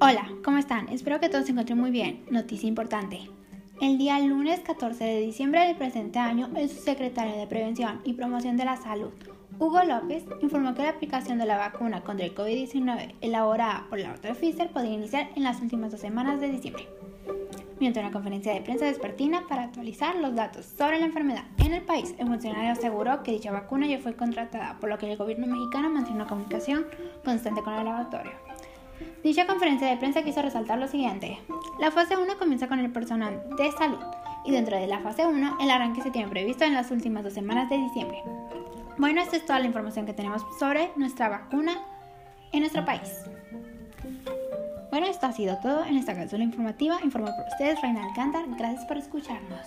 Hola, ¿cómo están? Espero que todos se encuentren muy bien. Noticia importante. El día lunes 14 de diciembre del presente año, el subsecretario de Prevención y Promoción de la Salud, Hugo López, informó que la aplicación de la vacuna contra el COVID-19 elaborada por la otra Pfizer podría iniciar en las últimas dos semanas de diciembre. Mientras una conferencia de prensa despertina para actualizar los datos sobre la enfermedad en el país, el funcionario aseguró que dicha vacuna ya fue contratada, por lo que el gobierno mexicano mantiene una comunicación constante con el laboratorio. Dicha conferencia de prensa quiso resaltar lo siguiente. La fase 1 comienza con el personal de salud y dentro de la fase 1 el arranque se tiene previsto en las últimas dos semanas de diciembre. Bueno, esta es toda la información que tenemos sobre nuestra vacuna en nuestro país. Bueno, esto ha sido todo en esta cápsula informativa. Informó por ustedes Reina Alcántar. Gracias por escucharnos.